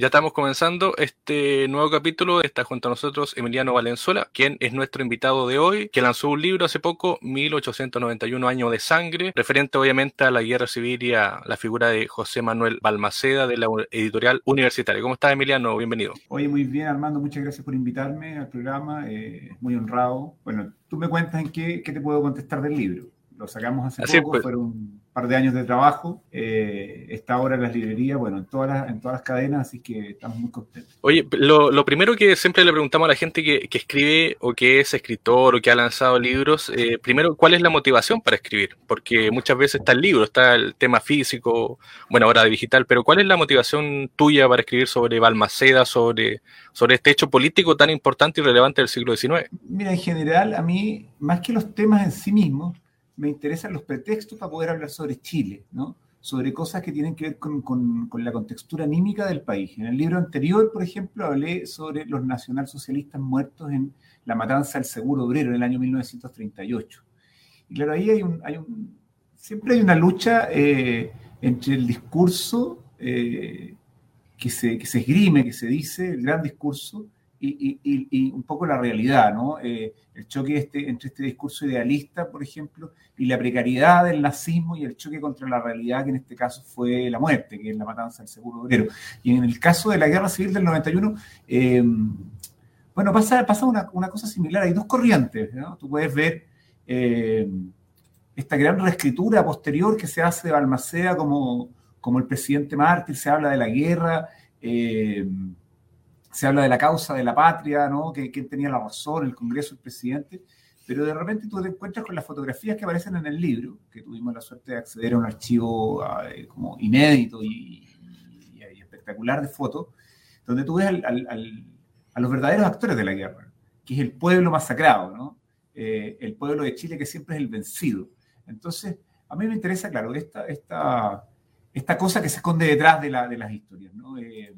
Ya estamos comenzando este nuevo capítulo. Está junto a nosotros Emiliano Valenzuela, quien es nuestro invitado de hoy, que lanzó un libro hace poco, 1891 años de sangre, referente obviamente a la guerra civil y a la figura de José Manuel Balmaceda de la editorial universitaria. ¿Cómo estás, Emiliano? Bienvenido. Oye, muy bien, Armando. Muchas gracias por invitarme al programa. Eh, muy honrado. Bueno, tú me cuentas en qué, qué te puedo contestar del libro. Lo sacamos hace poco, pues. fueron par de años de trabajo. Eh, está ahora en las librerías, bueno, en todas las, en todas las cadenas, así que estamos muy contentos. Oye, lo, primero que siempre le preguntamos a la gente que, escribe o que es escritor o que ha lanzado libros, eh, primero, ¿cuál es la motivación para escribir? Porque muchas veces está el libro, está el tema físico, bueno, ahora digital, pero ¿cuál es la motivación tuya para escribir sobre Balmaceda, sobre, sobre este hecho político tan importante y relevante del siglo XIX? Mira, en general, a mí, más que los temas en sí mismos, me interesan los pretextos para poder hablar sobre Chile, ¿no? sobre cosas que tienen que ver con, la contextura anímica del país. En el libro anterior, por ejemplo, hablé sobre los nacionalsocialistas muertos en la matanza del seguro obrero en el año 1938. Y claro, ahí hay un, hay un siempre hay una lucha eh, entre el discurso eh, que, se, que se esgrime, que se dice, el gran discurso, y, un poco la realidad, ¿no? Eh, el choque este, entre este discurso idealista, por ejemplo, y la precariedad del nazismo y el choque contra la realidad, que en este caso fue la muerte, que es la matanza del seguro obrero. Y en el caso de la guerra civil del 91, eh, bueno, pasa, pasa una, una, cosa similar, hay dos corrientes, ¿no? Tú puedes ver eh, esta gran reescritura posterior que se hace de Balmaceda como, como el presidente mártir, se habla de la guerra se habla de la causa de la patria, ¿no? que, que tenía la razón, el Congreso, el presidente, pero de repente tú te encuentras con las fotografías que aparecen en el libro, que tuvimos la suerte de acceder a un archivo eh, como inédito y, espectacular de fotos, donde tú ves a los verdaderos actores de la guerra, que es el pueblo masacrado, ¿no? Eh, el pueblo de Chile que siempre es el vencido. Entonces, a mí me interesa, claro, esta, esta, esta cosa que se esconde detrás de las historias. ¿no? Eh,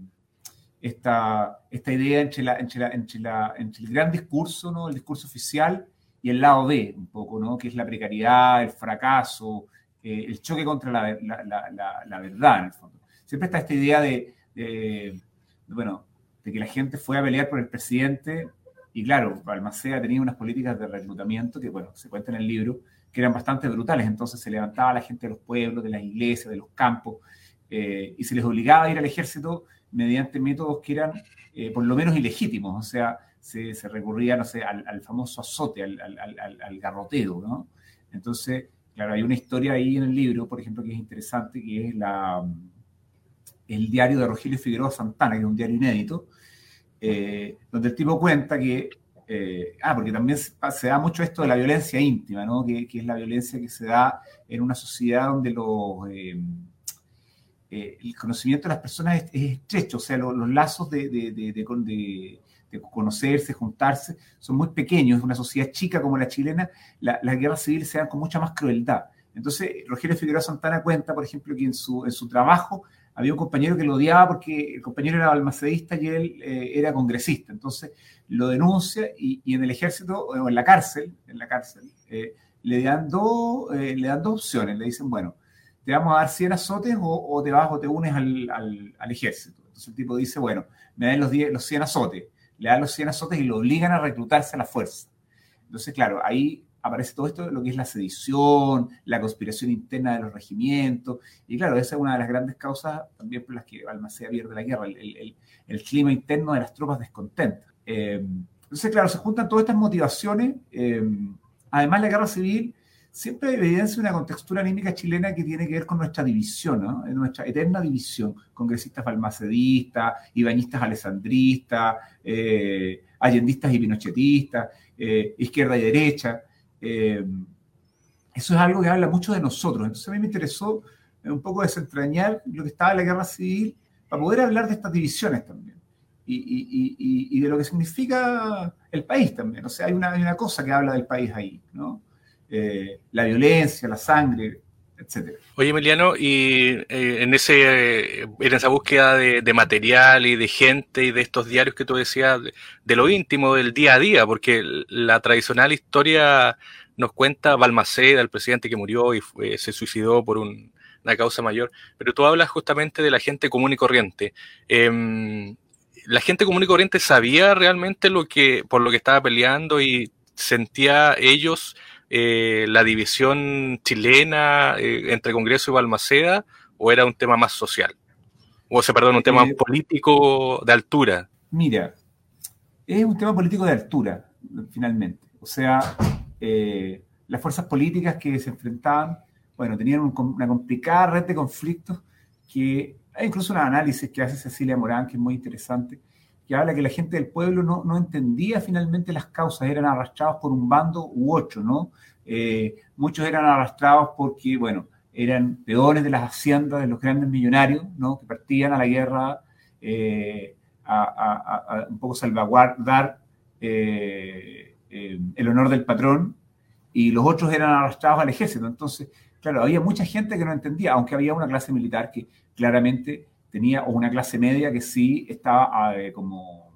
esta, esta idea entre, la, entre, la, entre, la, entre el gran discurso, ¿no? el discurso oficial, y el lado B, un poco, ¿no? que es la precariedad, el fracaso, eh, el choque contra la, la, verdad, en el fondo. Siempre está esta idea de, de, bueno, de que la gente fue a pelear por el presidente, y claro, Balmaceda tenía unas políticas de reclutamiento que, bueno, se cuenta en el libro, que eran bastante brutales, entonces se levantaba la gente de los pueblos, de las iglesias, de los campos, eh, y se les obligaba a ir al ejército mediante métodos que eran eh, por lo menos ilegítimos, o sea, se, recurría, no sé, al, famoso azote, al, garroteo, ¿no? Entonces, claro, hay una historia ahí en el libro, por ejemplo, que es interesante, que es la, el diario de Rogelio Figueroa Santana, que es un diario inédito, eh, donde el tipo cuenta que, eh, ah, porque también se, da mucho esto de la violencia íntima, ¿no? Que, que, es la violencia que se da en una sociedad donde los eh, el conocimiento de las personas es, estrecho, o sea, los lazos de, de, de, conocerse, juntarse, son muy pequeños. Es una sociedad chica como la chilena, las la guerras civiles se dan con mucha más crueldad. Entonces, Rogelio Figueroa Santana cuenta, por ejemplo, que en su, trabajo había un compañero que lo odiaba porque el compañero era almacedista y él eh, era congresista. Entonces, lo denuncia y, en el ejército, o en la cárcel, en la cárcel, eh, le, dan dos, le dan dos opciones. Le dicen, bueno, te vamos a dar 100 azotes o, te vas o te unes al, al, ejército. Entonces el tipo dice, bueno, me dan los, 10, los 100 azotes, le dan los 100 azotes y lo obligan a reclutarse a la fuerza. Entonces, claro, ahí aparece todo esto, lo que es la sedición, la conspiración interna de los regimientos, y claro, esa es una de las grandes causas también por las que Balmaceda pierde la guerra, el, el, el clima interno de las tropas descontentas. Eh, entonces, claro, se juntan todas estas motivaciones. Eh, además, la guerra civil siempre evidencia una contextura anímica chilena que tiene que ver con nuestra división, ¿no? nuestra eterna división, congresistas balmacedistas, ibañistas alessandristas, eh, allendistas y pinochetistas, eh, izquierda y derecha. Eh, eso es algo que habla mucho de nosotros. Entonces a mí me interesó un poco desentrañar lo que estaba en la guerra civil para poder hablar de estas divisiones también. Y, de lo que significa el país también. O sea, hay una, hay una cosa que habla del país ahí, ¿no? Eh, la violencia, la sangre, etcétera. Oye, Emiliano, y eh, en, ese, en esa búsqueda de, material y de gente y de estos diarios que tú decías, de, lo íntimo del día a día, porque la tradicional historia nos cuenta Balmaceda, el presidente que murió y se suicidó por un una causa mayor. Pero tú hablas justamente de la gente común y corriente. Em, la gente común y corriente sabía realmente lo que, por lo que estaba peleando y sentía ellos eh, la división chilena eh, entre Congreso y Balmaceda o era un tema más social? O sea, perdón, un tema eh, político de altura. Mira, es un tema político de altura, finalmente. O sea, las fuerzas políticas que se enfrentaban, bueno, tenían una complicada red de conflictos que hay incluso un análisis que hace Cecilia Morán, que es muy interesante, que habla que la gente del pueblo no, no entendía finalmente las causas, eran arrastrados por un bando u otro, ¿no? Eh, muchos eran arrastrados porque, bueno, eran peones de las haciendas de los grandes millonarios, ¿no? Que partían a la guerra eh, a, un poco salvaguardar eh, el honor del patrón, y los otros eran arrastrados al ejército. Entonces, claro, había mucha gente que no entendía, aunque había una clase militar que claramente tenía, o una clase media que sí estaba eh, como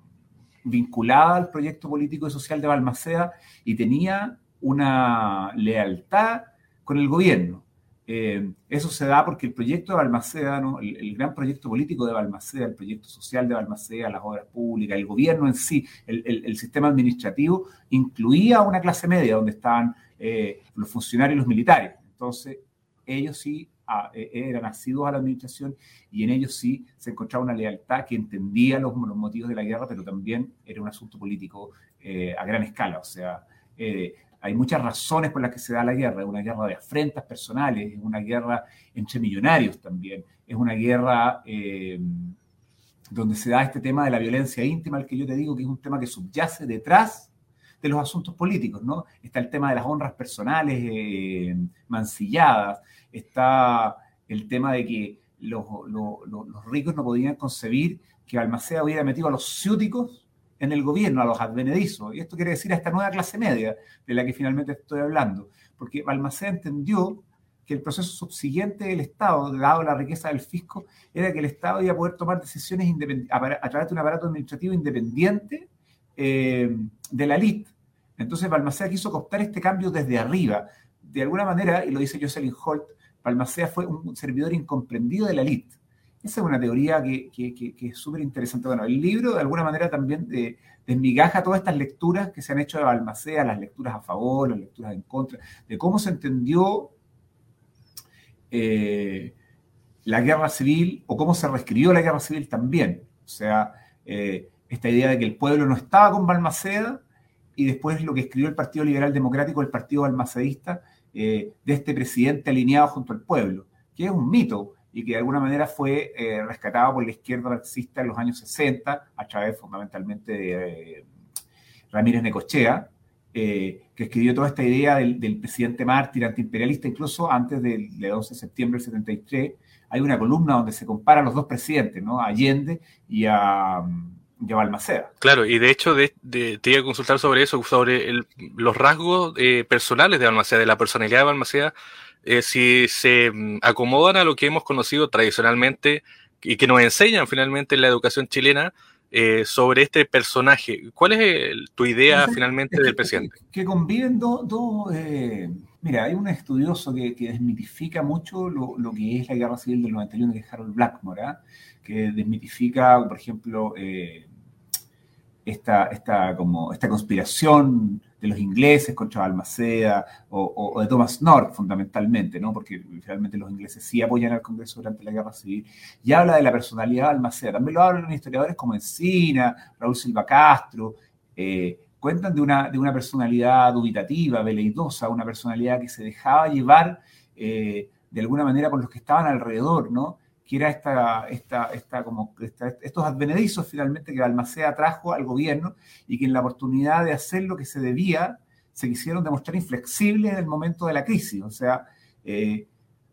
vinculada al proyecto político y social de Balmaceda y tenía una lealtad con el gobierno. Eh, eso se da porque el proyecto de Balmaceda, el, gran proyecto político de Balmaceda, el proyecto social de Balmaceda, las obras públicas, el gobierno en sí, el, sistema administrativo, incluía una clase media donde estaban eh, los funcionarios y los militares. Entonces, ellos sí e, eran nacidos a la administración y en ellos sí se encontraba una lealtad que entendía los, motivos de la guerra, pero también era un asunto político eh, a gran escala. O sea, eh, hay muchas razones por las que se da la guerra. Es una guerra de afrentas personales, es una guerra entre millonarios también, es una guerra eh, donde se da este tema de la violencia íntima, el que yo te digo que es un tema que subyace detrás de los asuntos políticos, ¿no? Está el tema de las honras personales mancilladas, está el tema de que los, ricos no podían concebir que Balmaceda hubiera metido a los ciúticos en el gobierno, a los advenedizos. Y esto quiere decir a esta nueva clase media de la que finalmente estoy hablando. Porque Balmaceda entendió que el proceso subsiguiente del Estado, dado la riqueza del fisco, era que el Estado iba a poder tomar decisiones a través de un aparato administrativo independiente eh, de la elite. Entonces Balmaceda quiso cooptar este cambio desde arriba. De alguna manera, y lo dice Jocelyn Holt, Balmaceda fue un servidor incomprendido de la élite. Esa es una teoría que, es súper interesante. Bueno, el libro de alguna manera también desmigaja todas estas lecturas que se han hecho de Balmaceda, las lecturas a favor, las lecturas en contra, de cómo se entendió eh, la guerra civil o cómo se reescribió la guerra civil también. O sea, eh, esta idea de que el pueblo no estaba con Balmaceda y después lo que escribió el Partido Liberal Democrático, el Partido Balmacedista, eh, de este presidente alineado junto al pueblo, que es un mito y que de alguna manera fue eh, rescatado por la izquierda marxista en los años 60, a través fundamentalmente de eh, Ramírez Necochea, que escribió toda esta idea del, presidente mártir antiimperialista, incluso antes del, 12 de septiembre del 73, hay una columna donde se comparan los dos presidentes, ¿no? a Allende y a, lleva Balmaceda. Claro, y de hecho de, te iba a consultar sobre eso, sobre los rasgos eh, personales de Balmaceda, de la personalidad de Balmaceda, eh, si se mm, acomodan a lo que hemos conocido tradicionalmente y que nos enseñan finalmente en la educación chilena eh, sobre este personaje. ¿Cuál es tu idea finalmente del presidente? Que, conviven dos... mira, hay un estudioso que, desmitifica mucho lo, que es la guerra civil del 91, que es Harold Blackmore, ¿ah? que desmitifica, por ejemplo, eh, esta, esta, como, esta conspiración de los ingleses contra Balmaceda o, de Thomas North, fundamentalmente, ¿no? porque realmente los ingleses sí apoyan al Congreso durante la Guerra Civil, y habla de la personalidad de Balmaceda. También lo hablan historiadores como Encina, Raúl Silva Castro, eh, cuentan de una, de una personalidad dubitativa, veleidosa, una personalidad que se dejaba llevar eh, de alguna manera por los que estaban alrededor, ¿no? que era esta, esta, esta, como estos advenedizos finalmente que Balmaceda trajo al gobierno y que en la oportunidad de hacer lo que se debía, se quisieron demostrar inflexibles en el momento de la crisis. O sea, eh,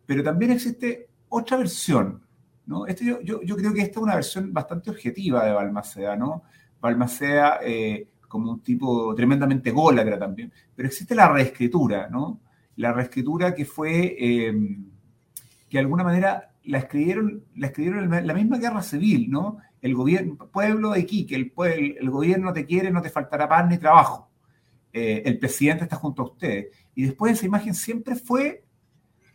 pero también existe otra versión, ¿no? Este yo, yo, creo que esta es una versión bastante objetiva de Balmaceda, ¿no? Balmaceda eh, como un tipo tremendamente gólatra también, pero existe la reescritura, ¿no? La reescritura que fue, eh, que de alguna manera la escribieron, la escribieron la misma guerra civil, ¿no? El gobierno, pueblo de Iquique, el, el, el gobierno te quiere, no te faltará pan ni trabajo. Eh, el presidente está junto a ustedes. Y después esa imagen siempre fue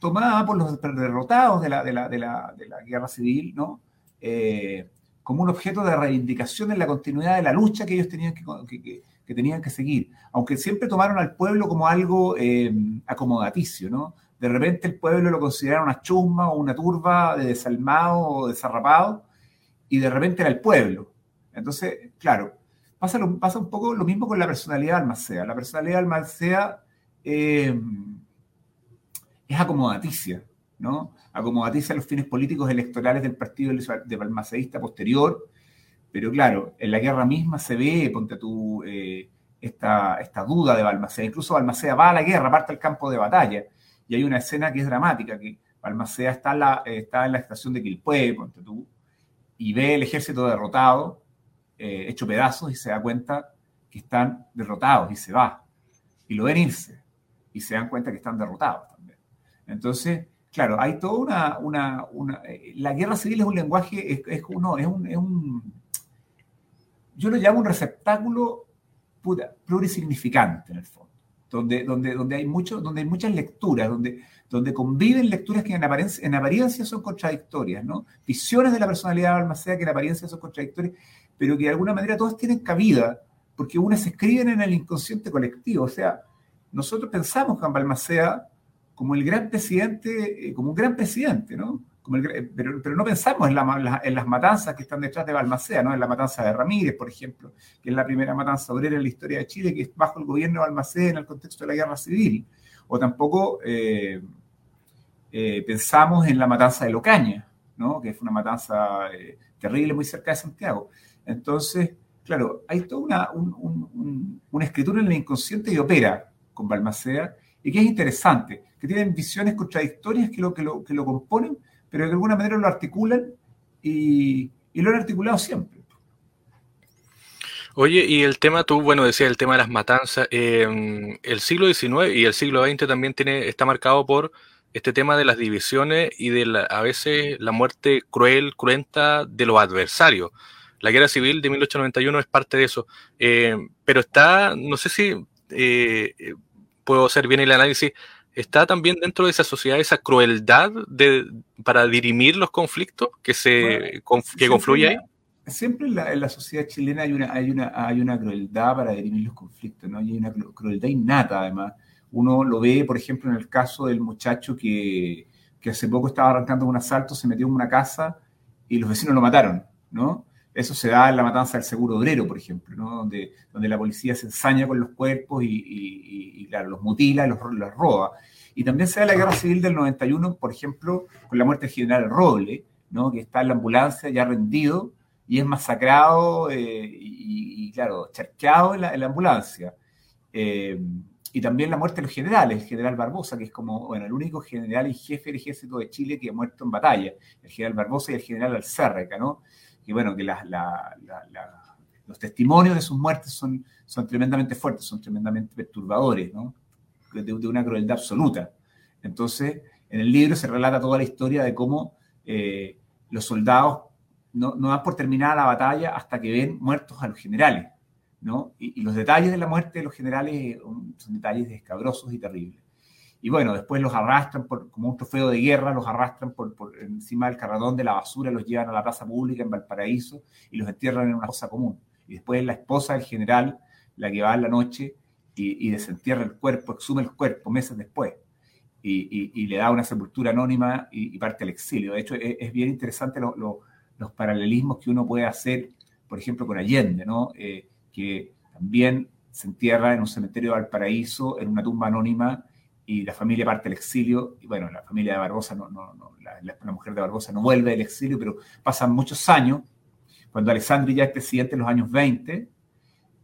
tomada por los derrotados de la, de la, de la, de la guerra civil, ¿no? Eh, como un objeto de reivindicación en la continuidad de la lucha que ellos tenían que, que, que tenían que seguir, aunque siempre tomaron al pueblo como algo eh, acomodaticio, ¿no? De repente el pueblo lo consideraba una chusma o una turba de desalmado o desarrapado, y de repente era el pueblo. Entonces, claro, pasa, pasa un poco lo mismo con la personalidad de Almacea. La personalidad de Almacea eh, es acomodaticia, ¿no? A los fines políticos electorales del partido de Balmaceísta posterior, pero claro, en la guerra misma se ve, ponte tú, eh, esta, esta, duda de Balmaceda. Incluso Balmaceda va a la guerra, parte al campo de batalla, y hay una escena que es dramática, que Balmaceda está en la, está en la estación de Quilpué, ponte tú, y ve el ejército derrotado, eh, hecho pedazos, y se da cuenta que están derrotados, y se va, y lo ven irse, y se dan cuenta que están derrotados también. Entonces, claro, hay toda una... una, eh, la guerra civil es un lenguaje, es, es, uno, es un yo lo llamo un receptáculo puta, plurisignificante en el fondo, donde, donde, donde, hay mucho, donde hay muchas lecturas, donde, donde conviven lecturas que en apariencia, en apariencia son contradictorias, ¿no? Visiones de la personalidad de Balmaceda que en apariencia son contradictorias, pero que de alguna manera todas tienen cabida, porque unas se escriben en el inconsciente colectivo. O sea, nosotros pensamos en Balmaceda como el gran presidente, eh, como un gran presidente, ¿no? pero, no pensamos en, las matanzas que están detrás de Balmaceda, ¿no? en la matanza de Ramírez, por ejemplo, que es la primera matanza obrera en la historia de Chile, que es bajo el gobierno de Balmaceda en el contexto de la guerra civil. O tampoco eh, eh, pensamos en la matanza de Locaña, ¿no? que fue una matanza terrible muy cerca de Santiago. Entonces, claro, hay toda una, escritura en el inconsciente que opera con Balmaceda y que es interesante, que tienen visiones contradictorias que lo, que lo, que lo componen, pero de alguna manera lo articulan y, lo han articulado siempre. Oye, y el tema, tú, bueno, decías el tema de las matanzas, em, el siglo XIX y el siglo XX también tiene, está marcado por este tema de las divisiones y de a veces la muerte cruel, cruenta de los adversarios. La guerra civil de 1891 es parte de eso, em, pero está, no sé si eh, puedo hacer bien el análisis, está también dentro de esa sociedad esa crueldad de, para dirimir los conflictos que, se, que confluye ahí? Siempre en la, sociedad chilena hay una, hay, una, hay una crueldad para dirimir los conflictos, ¿no? hay una crueldad innata, además. Uno lo ve, por ejemplo, en el caso del muchacho que, que hace poco estaba arrancando un asalto, se metió en una casa y los vecinos lo mataron, ¿no? Eso se da en la matanza del seguro obrero, por ejemplo, donde, donde la policía se ensaña con los cuerpos y, claro, los mutila los, los, roba. Y también se da la guerra civil del 91, por ejemplo, con la muerte del general Roble, ¿no? que está en la ambulancia ya rendido y es masacrado eh, y, claro, charqueado en la, ambulancia. Eh, y también la muerte de los generales, el general Barbosa, que es como, bueno, el único general y jefe del ejército de Chile que ha muerto en batalla, el general Barbosa y el general Alcérreca, ¿no? Y bueno, que los testimonios de sus muertes son, son tremendamente fuertes, son tremendamente perturbadores, de, una crueldad absoluta. Entonces, en el libro se relata toda la historia de cómo eh, los soldados no, no, dan por terminada la batalla hasta que ven muertos a los generales. Y, y los detalles de la muerte de los generales son detalles escabrosos y terribles. Y bueno, después los arrastran por, como un trofeo de guerra, los arrastran por, encima del carradón de la basura, los llevan a la plaza pública en Valparaíso y los entierran en una fosa común. Y después la esposa del general, la que va en la noche y, desentierra el cuerpo, exhume el cuerpo meses después. Y, le da una sepultura anónima y, parte al exilio. De hecho, es, bien interesante los paralelismos que uno puede hacer, por ejemplo, con Allende, ¿no? Eh, que también se entierra en un cementerio de Valparaíso, en una tumba anónima, y la familia parte al exilio, y bueno, la familia de Barbosa, no, no, no la, mujer de Barbosa no vuelve del exilio, pero pasan muchos años, cuando Alessandri ya es presidente en los años 20,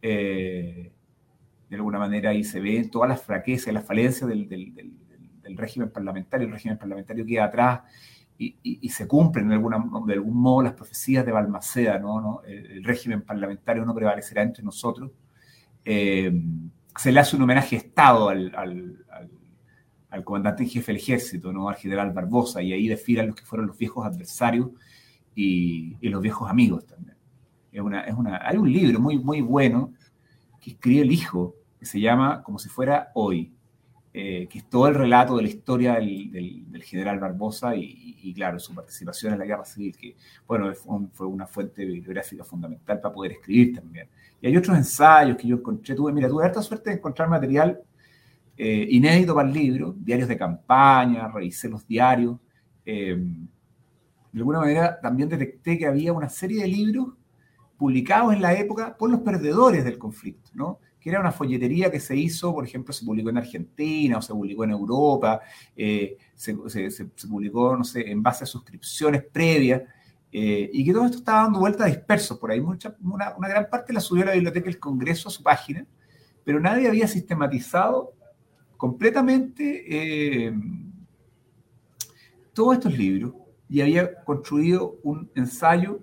eh, de alguna manera ahí se ven todas las fraquezas, las falencias del, del, régimen parlamentario, el régimen parlamentario queda atrás y, y, se cumplen de, algún modo las profecías de Balmaceda, ¿no? ¿no? El, régimen parlamentario no prevalecerá entre nosotros. Eh, se le hace un homenaje Estado al comandante en jefe del ejército, ¿no? al general Barbosa, y ahí desfilan los que fueron los viejos adversarios y, los viejos amigos también. Es una, es una, hay un libro muy, muy bueno que escribe el hijo, que se llama Como si fuera hoy. eh, que es todo el relato de la historia del, general Barbosa y, claro, su participación en la guerra civil, que, bueno, fue una fuente bibliográfica fundamental para poder escribir también. Y hay otros ensayos que yo encontré, tuve, mira, tuve harta suerte de encontrar material eh, inédito para el libro, diarios de campaña, revisé los diarios. Eh, de alguna manera también detecté que había una serie de libros publicados en la época por los perdedores del conflicto, ¿no? que era una folletería que se hizo, por ejemplo, se publicó en Argentina o se publicó en Europa, eh, se, publicó, no sé, en base a suscripciones previas, eh, y que todo esto estaba dando vueltas dispersos por ahí. Mucha, una, gran parte la subió a la Biblioteca del Congreso a su página, pero nadie había sistematizado completamente eh, todos estos libros y había construido un ensayo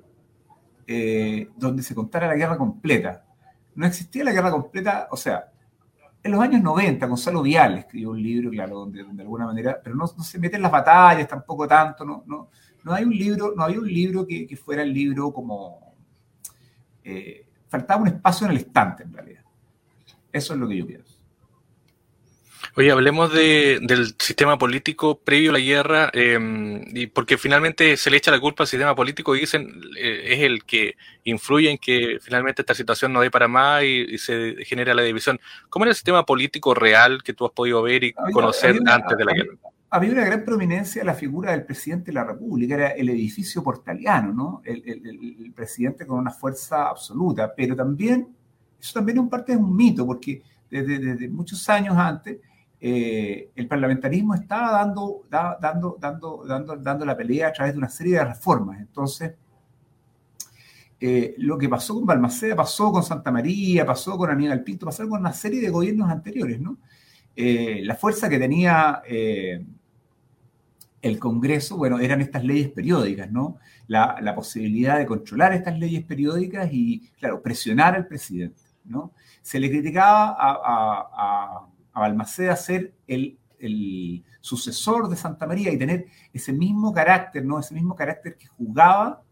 donde se contara la guerra completa, no existía la guerra completa, o sea, en los años 90, Gonzalo Vial escribió un libro, claro, donde, de alguna manera, pero no, se mete en las batallas tampoco tanto, no, no, no hay un libro, no había un libro que, fuera el libro como... Eh, faltaba un espacio en el estante, en realidad. Eso es lo que yo pienso. Oye, hablemos del sistema político previo a la guerra, em, y porque finalmente se le echa la culpa al sistema político y dicen eh, es el que influye en que finalmente esta situación no dé para más y, se genera la división. ¿Cómo era el sistema político real que tú has podido ver y conocer antes de la guerra? Había una gran prominencia la figura del presidente de la República, era el edificio portaliano, ¿no? El, presidente con una fuerza absoluta, pero también, eso también es un parte de un mito, porque desde muchos años antes, eh, el parlamentarismo estaba dando, dando, dando, dando, dando la pelea a través de una serie de reformas. Entonces, eh, lo que pasó con Balmaceda, pasó con Santa María, pasó con Aníbal Pinto, pasó con una serie de gobiernos anteriores. Eh, la fuerza que tenía el Congreso, bueno, eran estas leyes periódicas, ¿no? La, posibilidad de controlar estas leyes periódicas y, claro, presionar al presidente. Se le criticaba a Balmaceda ser el, sucesor de Santa María y tener ese mismo carácter, ¿no? Ese mismo carácter que jugaba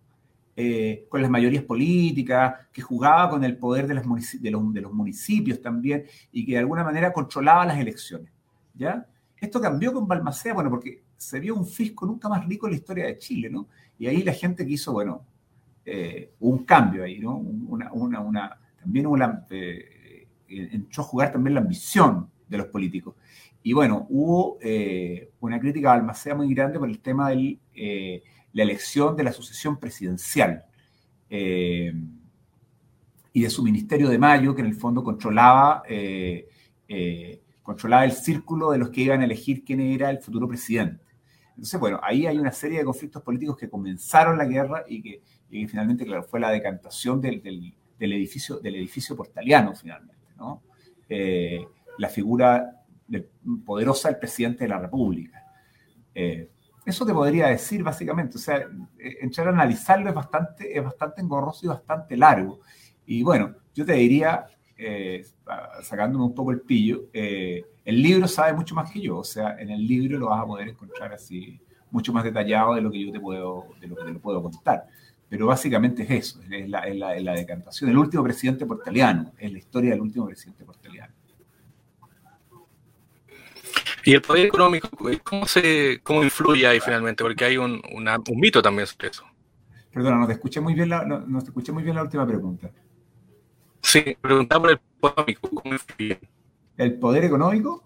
eh, con las mayorías políticas, que jugaba con el poder de, los municipios también y que de alguna manera controlaba las elecciones, ¿ya? Esto cambió con Balmaceda, bueno, porque se vio un fisco nunca más rico en la historia de Chile, ¿no? Y ahí la gente quiso, bueno, eh, un cambio ahí, ¿no? Una, una, también una, eh, entró a jugar también la ambición, de los políticos. Y bueno, hubo eh, una crítica a Almacea muy grande por el tema de eh, la elección de la sucesión presidencial eh, y de su ministerio de Mayo, que en el fondo controlaba, controlaba el círculo de los que iban a elegir quién era el futuro presidente. Entonces, bueno, ahí hay una serie de conflictos políticos que comenzaron la guerra y que, finalmente, claro, fue la decantación del, del, edificio, del edificio portaliano, finalmente, ¿no? La figura poderosa del presidente de la República. Eh, eso te podría decir básicamente, o sea, eh, entrar a analizarlo es bastante, es bastante engorroso y bastante largo. Y bueno, yo te diría, eh, sacándome un poco el pillo, el libro sabe mucho más que yo, o sea, en el libro lo vas a poder encontrar así mucho más detallado de lo que yo te puedo, de lo que te lo puedo contar. Pero básicamente es eso, es la, es la, es la decantación. El último presidente portaliano, es la historia del último presidente portaliano. ¿Y el poder económico, cómo, se, cómo influye ahí finalmente? Porque hay un, un mito también sobre eso. Perdona, no te escuché muy bien la, no, te escuché muy bien la última pregunta. Sí, preguntaba por el poder económico, ¿cómo influye? ¿El poder económico?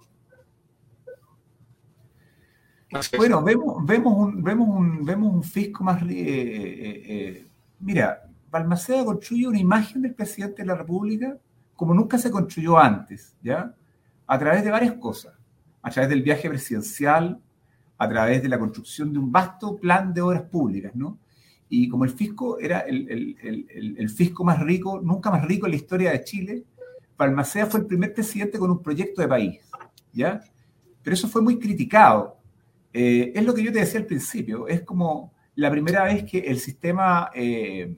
bueno, vemos, vemos, un, vemos, un, vemos un fisco más... Eh, eh, eh, mira, Balmaceda construye una imagen del presidente de la República como nunca se construyó antes, ¿ya? A través de varias cosas a través del viaje presidencial, a través de la construcción de un vasto plan de obras públicas, ¿no? Y como el fisco era el, fisco más rico, nunca más rico en la historia de Chile, Palmacea fue el primer presidente con un proyecto de país, ¿ya? Pero eso fue muy criticado. Eh, es lo que yo te decía al principio, es como la primera vez que el sistema eh,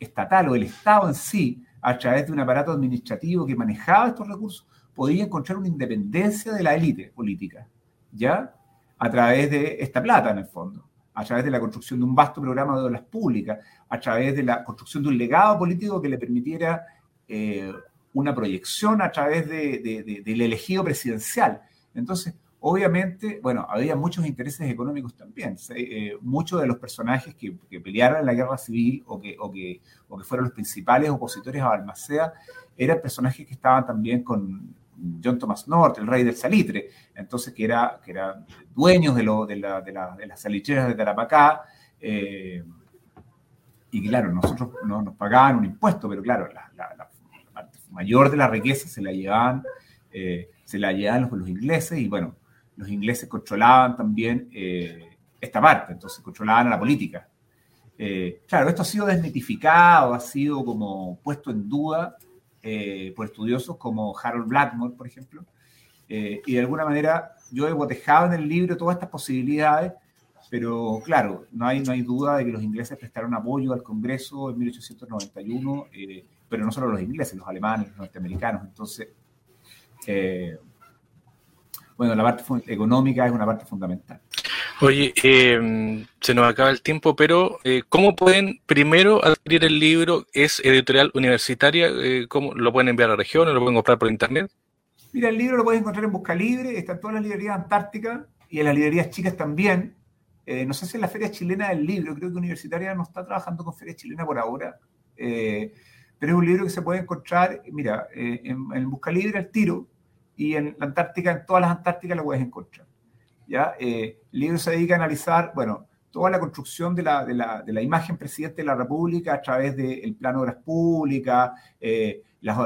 estatal o el Estado en sí, a través de un aparato administrativo que manejaba estos recursos, podía encontrar una independencia de la élite política, ¿ya? A través de esta plata, en el fondo, a través de la construcción de un vasto programa de obras públicas, a través de la construcción de un legado político que le permitiera eh, una proyección a través del elegido presidencial. Entonces, obviamente, bueno, había muchos intereses económicos también. Eh, muchos de los personajes que, pelearon en la guerra civil o que, o, que, o que fueron los principales opositores a Balmaceda eran personajes que estaban también con John Thomas North, el rey del salitre, entonces que era, que era dueños de, lo, de, la, de, la, de las salicheras de Tarapacá. Eh, y claro, nosotros no nos pagaban un impuesto, pero claro, la, parte mayor de la riqueza se la llevaban, eh, se la llevaban los, los, ingleses y bueno, los ingleses controlaban también eh, esta parte, entonces controlaban a la política. claro, esto ha sido desmitificado, ha sido como puesto en duda eh, por estudiosos como Harold Blackmore, por ejemplo, eh, y de alguna manera yo he botejado en el libro todas estas posibilidades, pero claro, no hay, no hay duda de que los ingleses prestaron apoyo al Congreso en 1891, eh, pero no solo los ingleses, los alemanes, los norteamericanos. Entonces, bueno, la parte económica es una parte fundamental. Oye, eh, se nos acaba el tiempo, pero eh, ¿cómo pueden primero adquirir el libro? ¿Es editorial universitaria? Eh, ¿Cómo lo pueden enviar a la región o lo pueden comprar por internet? Mira, el libro lo puedes encontrar en Busca Libre, está en todas las librerías antárticas y en las librerías chicas también. no sé si en la Feria Chilena del Libro, creo que Universitaria no está trabajando con Feria Chilena por ahora, pero es un libro que se puede encontrar, mira, en, en Busca Libre al tiro y en la Antártica, en todas las Antárticas lo puedes encontrar. ¿Ya? Eh, el libro se dedica a analizar, bueno, toda la construcción de la, de la, de imagen presidente de la República a través del plano de obras públicas, eh, las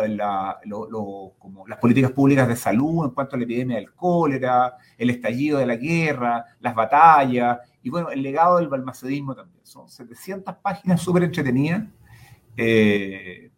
políticas públicas de salud en cuanto a la epidemia del cólera, el estallido de la guerra, las batallas, y bueno, el legado del balmacedismo también. Son 700 páginas súper entretenidas. Eh,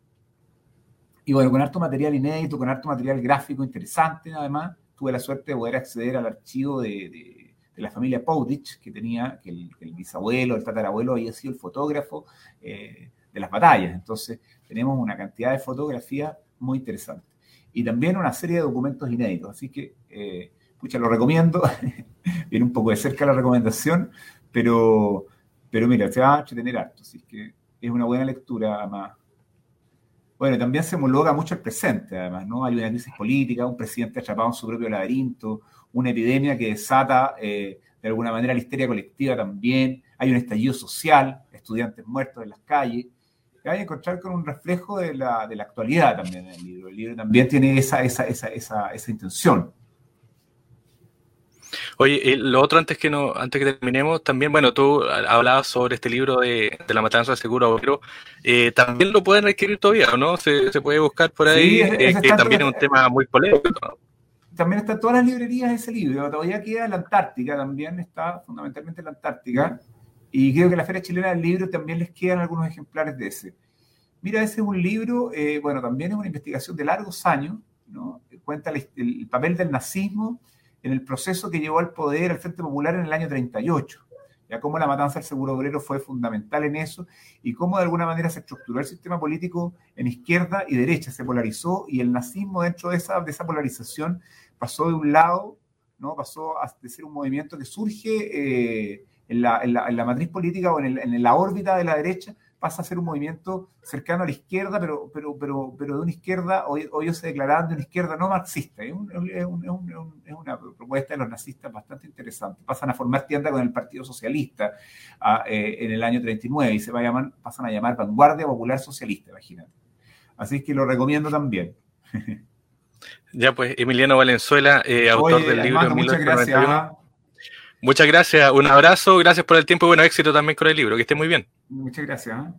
y bueno, con harto material inédito, con harto material gráfico interesante, además tuve la suerte de poder acceder al archivo de, la familia Powditch, que tenía, que el, bisabuelo, el tatarabuelo había sido el fotógrafo eh, de las batallas. Entonces, tenemos una cantidad de fotografías muy interesante. Y también una serie de documentos inéditos. Así que, eh, pucha, lo recomiendo. Viene un poco de cerca la recomendación, pero, pero mira, se va a tener harto. Así que es una buena lectura, además bueno, también se homologa mucho el presente, además, ¿no? Hay una crisis política, un presidente atrapado en su propio laberinto, una epidemia que desata eh, de alguna manera la histeria colectiva también, hay un estallido social, estudiantes muertos en las calles, que hay que encontrar con un reflejo de la, de la actualidad también en el libro. El libro también tiene esa, esa, esa, esa, esa intención. Oye, lo otro antes que no, antes que terminemos, también, bueno, tú hablabas sobre este libro de, la matanza del seguro pero eh, también lo pueden adquirir todavía, ¿no? Se, puede buscar por ahí, eh, que también es un tema muy polémico. También está en todas las librerías ese libro, todavía queda en la Antártica, también está fundamentalmente en la Antártica, y creo que la Feria Chilena del Libro también les quedan algunos ejemplares de ese. Mira, ese es un libro, eh, bueno, también es una investigación de largos años, ¿no? Cuenta el papel del nazismo en el proceso que llevó al poder al Frente Popular en el año 38. Ya cómo la matanza del seguro obrero fue fundamental en eso y cómo de alguna manera se estructuró el sistema político en izquierda y derecha, se polarizó y el nazismo dentro de esa, de esa polarización pasó de un lado, ¿no? pasó a ser un movimiento que surge eh, en, la, en, matriz política o en la órbita de la derecha pasa a ser un movimiento cercano a la izquierda, pero, pero, pero, pero de una izquierda, hoy, ellos se declaraban de una izquierda no marxista. Es, una propuesta de los nazistas bastante interesante. Pasan a formar tienda con el Partido Socialista eh, en el año 39 y se va a llamar, pasan a llamar Vanguardia Popular Socialista, imagínate. Así que lo recomiendo también. Ya pues, Emiliano Valenzuela, eh, autor del libro. Muchas gracias. Muchas gracias, un abrazo, gracias por el tiempo y bueno éxito también con el libro, que esté muy bien. Muchas gracias. ¿eh?